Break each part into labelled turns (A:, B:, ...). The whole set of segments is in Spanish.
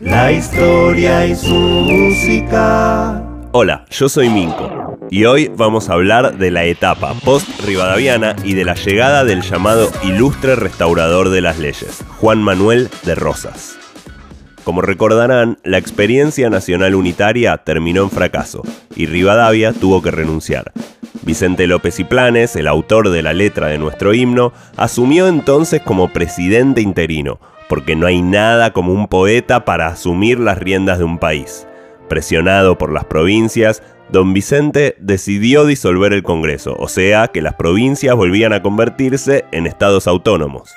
A: La historia y su música.
B: Hola, yo soy Minko y hoy vamos a hablar de la etapa post-rivadaviana y de la llegada del llamado ilustre restaurador de las leyes, Juan Manuel de Rosas. Como recordarán, la experiencia nacional unitaria terminó en fracaso y Rivadavia tuvo que renunciar. Vicente López y Planes, el autor de la letra de nuestro himno, asumió entonces como presidente interino, porque no hay nada como un poeta para asumir las riendas de un país. Presionado por las provincias, don Vicente decidió disolver el Congreso, o sea que las provincias volvían a convertirse en estados autónomos.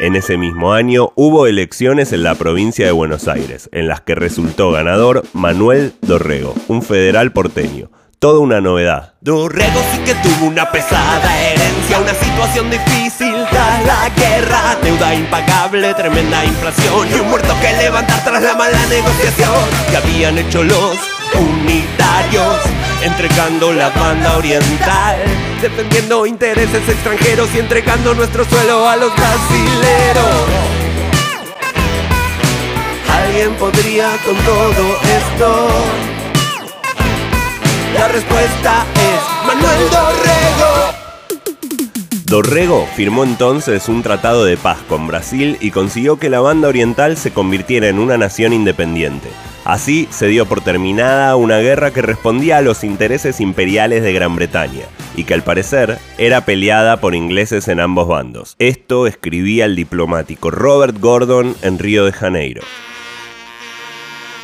B: En ese mismo año hubo elecciones en la provincia de Buenos Aires, en las que resultó ganador Manuel Dorrego, un federal porteño. Toda una novedad.
C: Dorrego sí que tuvo una pesada herencia, una situación difícil la guerra, deuda impagable, tremenda inflación y un muerto que levantar tras la mala negociación que habían hecho los unitarios, entregando la banda oriental, defendiendo intereses extranjeros y entregando nuestro suelo a los brasileros. ¿Alguien podría con todo esto? La respuesta es Manuel Dorrego.
B: Dorrego firmó entonces un tratado de paz con Brasil y consiguió que la banda oriental se convirtiera en una nación independiente. Así se dio por terminada una guerra que respondía a los intereses imperiales de Gran Bretaña y que al parecer era peleada por ingleses en ambos bandos. Esto escribía el diplomático Robert Gordon en Río de Janeiro.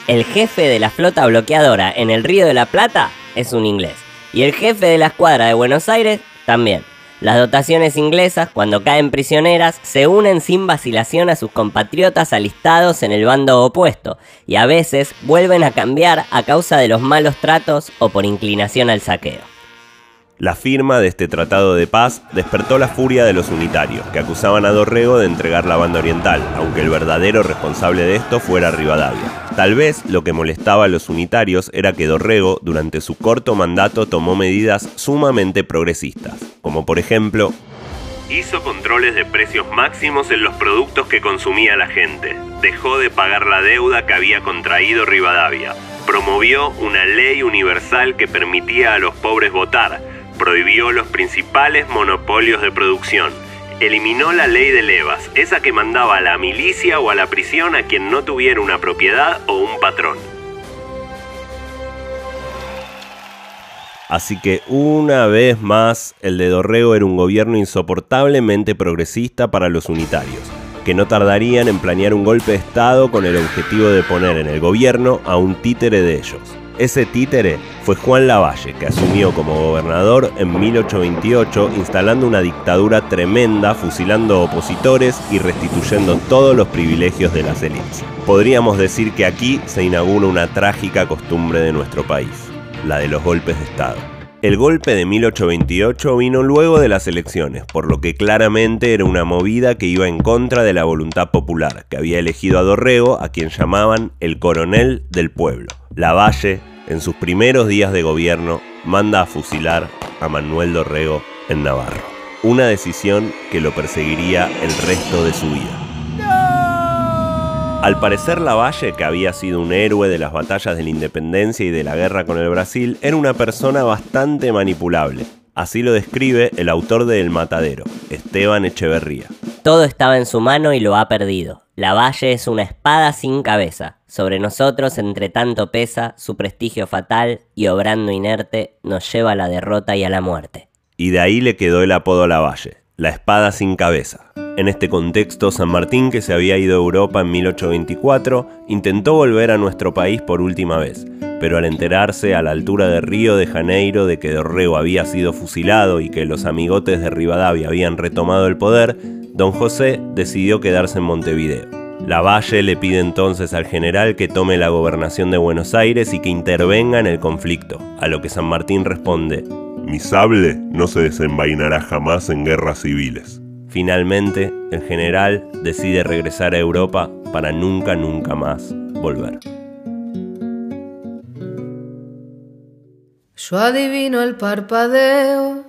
D: El jefe de la flota bloqueadora en el Río de la Plata es un inglés. Y el jefe de la escuadra de Buenos Aires también. Las dotaciones inglesas, cuando caen prisioneras, se unen sin vacilación a sus compatriotas alistados en el bando opuesto, y a veces vuelven a cambiar a causa de los malos tratos o por inclinación al saqueo.
B: La firma de este tratado de paz despertó la furia de los unitarios, que acusaban a Dorrego de entregar la banda oriental, aunque el verdadero responsable de esto fuera Rivadavia. Tal vez lo que molestaba a los unitarios era que Dorrego, durante su corto mandato, tomó medidas sumamente progresistas, como por ejemplo Hizo controles de precios máximos en los productos que consumía la gente. Dejó de pagar la deuda que había contraído Rivadavia. Promovió una ley universal que permitía a los pobres votar prohibió los principales monopolios de producción, eliminó la ley de levas, esa que mandaba a la milicia o a la prisión a quien no tuviera una propiedad o un patrón. Así que una vez más, el de Dorrego era un gobierno insoportablemente progresista para los unitarios, que no tardarían en planear un golpe de Estado con el objetivo de poner en el gobierno a un títere de ellos. Ese títere fue Juan Lavalle, que asumió como gobernador en 1828, instalando una dictadura tremenda, fusilando opositores y restituyendo todos los privilegios de las élites. Podríamos decir que aquí se inaugura una trágica costumbre de nuestro país, la de los golpes de Estado. El golpe de 1828 vino luego de las elecciones, por lo que claramente era una movida que iba en contra de la voluntad popular, que había elegido a Dorrego, a quien llamaban el coronel del pueblo. Lavalle, en sus primeros días de gobierno, manda a fusilar a Manuel Dorrego en Navarro. Una decisión que lo perseguiría el resto de su vida. Al parecer Lavalle, que había sido un héroe de las batallas de la independencia y de la guerra con el Brasil, era una persona bastante manipulable. Así lo describe el autor de El Matadero, Esteban Echeverría.
D: Todo estaba en su mano y lo ha perdido. La valle es una espada sin cabeza. Sobre nosotros, entre tanto pesa, su prestigio fatal y obrando inerte, nos lleva a la derrota y a la muerte.
B: Y de ahí le quedó el apodo a la espada sin cabeza. En este contexto, San Martín, que se había ido a Europa en 1824, intentó volver a nuestro país por última vez, pero al enterarse a la altura de Río de Janeiro de que Dorrego había sido fusilado y que los amigotes de Rivadavia habían retomado el poder, don José decidió quedarse en Montevideo. Lavalle le pide entonces al general que tome la gobernación de Buenos Aires y que intervenga en el conflicto, a lo que San Martín responde,
E: Mi sable no se desenvainará jamás en guerras civiles.
B: Finalmente, el general decide regresar a Europa para nunca, nunca más volver.
F: Yo adivino el parpadeo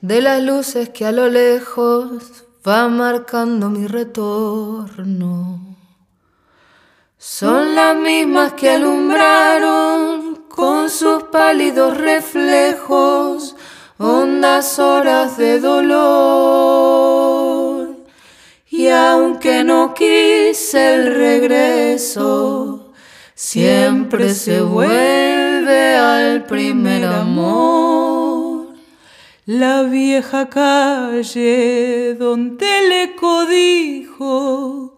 F: de las luces que a lo lejos va marcando mi retorno. Son las mismas que alumbraron con sus pálidos reflejos hondas horas de dolor. Y aunque no quise el regreso, siempre se vuelve al primer amor.
G: La vieja calle donde le codijo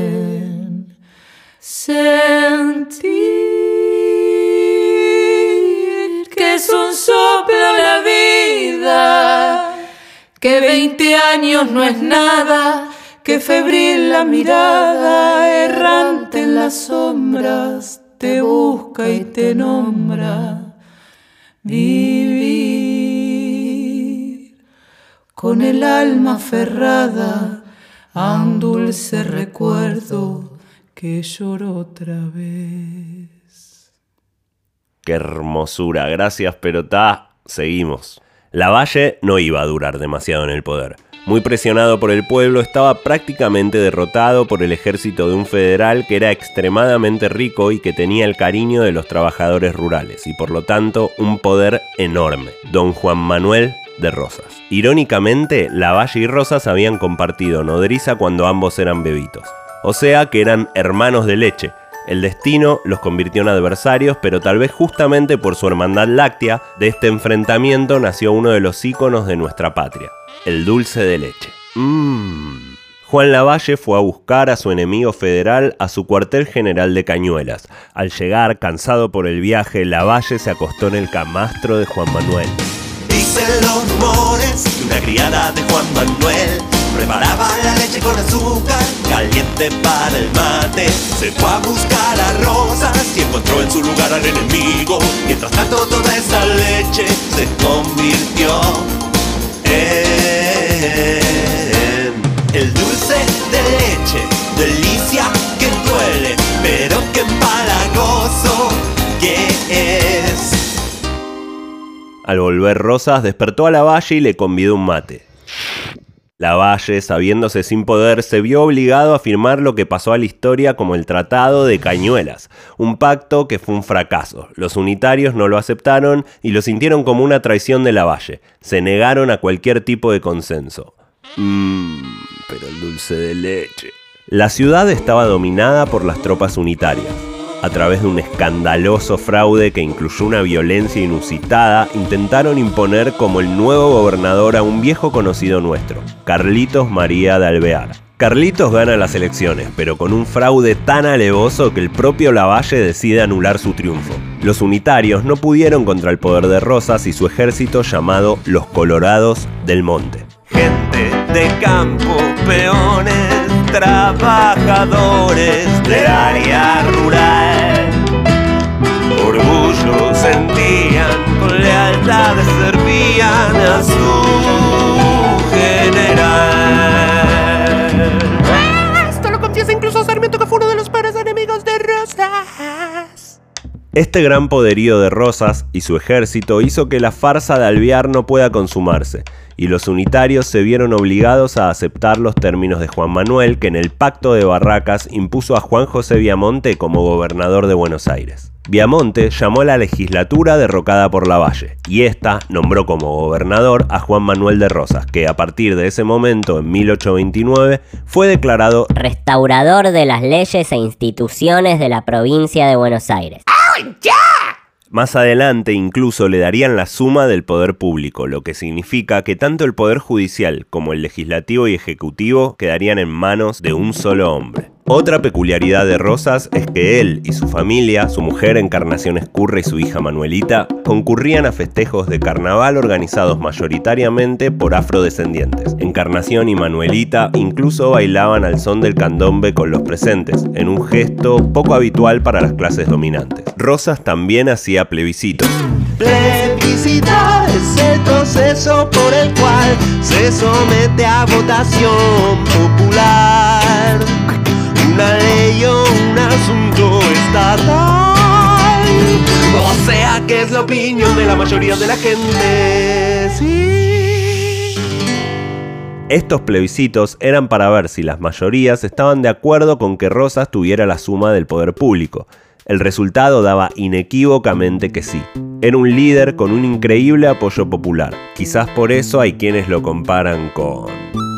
F: Sentir que es un soplo la vida, que veinte años no es nada, que febril la mirada, errante en las sombras, te busca y te nombra. Vivir con el alma aferrada a un dulce recuerdo que lloro otra vez.
B: Qué hermosura, gracias Perotá. Seguimos. Lavalle no iba a durar demasiado en el poder. Muy presionado por el pueblo, estaba prácticamente derrotado por el ejército de un federal que era extremadamente rico y que tenía el cariño de los trabajadores rurales y por lo tanto un poder enorme. Don Juan Manuel de Rosas. Irónicamente, Lavalle y Rosas habían compartido nodriza cuando ambos eran bebitos. O sea que eran hermanos de leche. El destino los convirtió en adversarios, pero tal vez justamente por su hermandad láctea, de este enfrentamiento nació uno de los íconos de nuestra patria, el dulce de leche. Mmm. Juan Lavalle fue a buscar a su enemigo federal a su cuartel general de Cañuelas. Al llegar, cansado por el viaje, Lavalle se acostó en el camastro de Juan Manuel.
C: Dicen los rumores una criada de Juan Manuel preparaba la leche con azúcar caliente para el mate. Se fue a buscar a Rosas y encontró en su lugar al enemigo. Mientras tanto toda esa leche se convirtió en el dulce de leche, delicia que duele, pero que empalagoso que es.
B: Al volver Rosas, despertó a la valle y le convidó un mate. Lavalle, sabiéndose sin poder, se vio obligado a firmar lo que pasó a la historia como el Tratado de Cañuelas, un pacto que fue un fracaso. Los unitarios no lo aceptaron y lo sintieron como una traición de Lavalle. Se negaron a cualquier tipo de consenso. Mmm, pero el dulce de leche. La ciudad estaba dominada por las tropas unitarias a través de un escandaloso fraude que incluyó una violencia inusitada, intentaron imponer como el nuevo gobernador a un viejo conocido nuestro, Carlitos María de Alvear. Carlitos gana las elecciones, pero con un fraude tan alevoso que el propio Lavalle decide anular su triunfo. Los unitarios no pudieron contra el poder de Rosas y su ejército llamado los Colorados del Monte.
C: Gente de campo, peones trabajadores del área rural. Orgullo sentían, con lealtad servían a su
B: Este gran poderío de Rosas y su ejército hizo que la farsa de Alvear no pueda consumarse, y los unitarios se vieron obligados a aceptar los términos de Juan Manuel, que en el Pacto de Barracas impuso a Juan José Viamonte como gobernador de Buenos Aires. Viamonte llamó a la legislatura derrocada por Lavalle, y esta nombró como gobernador a Juan Manuel de Rosas, que a partir de ese momento, en 1829, fue declarado
D: Restaurador de las leyes e instituciones de la provincia de Buenos Aires.
B: Más adelante incluso le darían la suma del poder público, lo que significa que tanto el poder judicial como el legislativo y ejecutivo quedarían en manos de un solo hombre. Otra peculiaridad de Rosas es que él y su familia, su mujer Encarnación Escurra y su hija Manuelita, concurrían a festejos de carnaval organizados mayoritariamente por afrodescendientes. Encarnación y Manuelita incluso bailaban al son del candombe con los presentes, en un gesto poco habitual para las clases dominantes. Rosas también hacía plebiscitos.
C: Es el proceso por el cual se somete a votación popular opinión de la mayoría de la gente. Sí.
B: Estos plebiscitos eran para ver si las mayorías estaban de acuerdo con que Rosas tuviera la suma del poder público. El resultado daba inequívocamente que sí. Era un líder con un increíble apoyo popular. Quizás por eso hay quienes lo comparan con...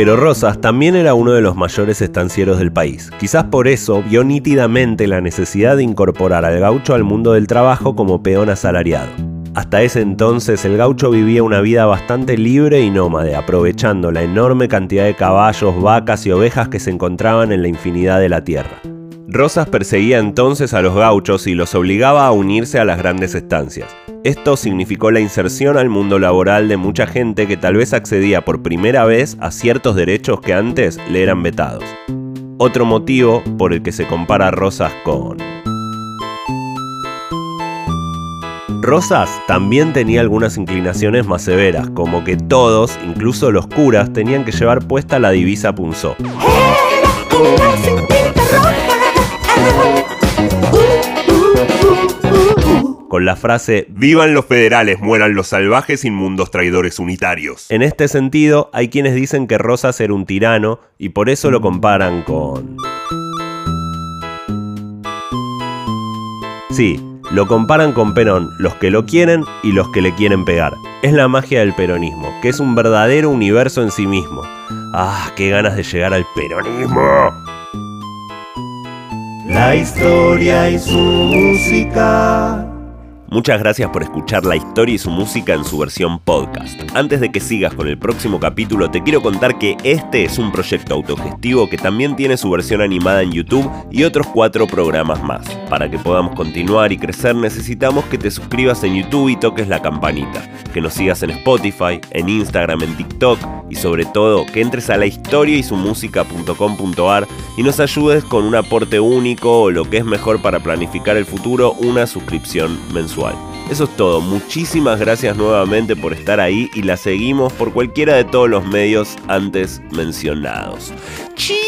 B: Pero Rosas también era uno de los mayores estancieros del país. Quizás por eso vio nítidamente la necesidad de incorporar al gaucho al mundo del trabajo como peón asalariado. Hasta ese entonces el gaucho vivía una vida bastante libre y nómade, aprovechando la enorme cantidad de caballos, vacas y ovejas que se encontraban en la infinidad de la tierra. Rosas perseguía entonces a los gauchos y los obligaba a unirse a las grandes estancias. Esto significó la inserción al mundo laboral de mucha gente que tal vez accedía por primera vez a ciertos derechos que antes le eran vetados. Otro motivo por el que se compara Rosas con... Rosas también tenía algunas inclinaciones más severas, como que todos, incluso los curas, tenían que llevar puesta la divisa punzó. Con la frase
E: Vivan los federales, mueran los salvajes inmundos traidores unitarios.
B: En este sentido, hay quienes dicen que Rosas era un tirano y por eso lo comparan con... Sí, lo comparan con Perón, los que lo quieren y los que le quieren pegar. Es la magia del peronismo, que es un verdadero universo en sí mismo. Ah, qué ganas de llegar al peronismo.
A: La historia y su música.
B: Muchas gracias por escuchar la historia y su música en su versión podcast. Antes de que sigas con el próximo capítulo, te quiero contar que este es un proyecto autogestivo que también tiene su versión animada en YouTube y otros cuatro programas más. Para que podamos continuar y crecer necesitamos que te suscribas en YouTube y toques la campanita, que nos sigas en Spotify, en Instagram, en TikTok y sobre todo que entres a la historia y y nos ayudes con un aporte único o lo que es mejor para planificar el futuro, una suscripción mensual. Eso es todo, muchísimas gracias nuevamente por estar ahí y la seguimos por cualquiera de todos los medios antes mencionados. ¡Chao!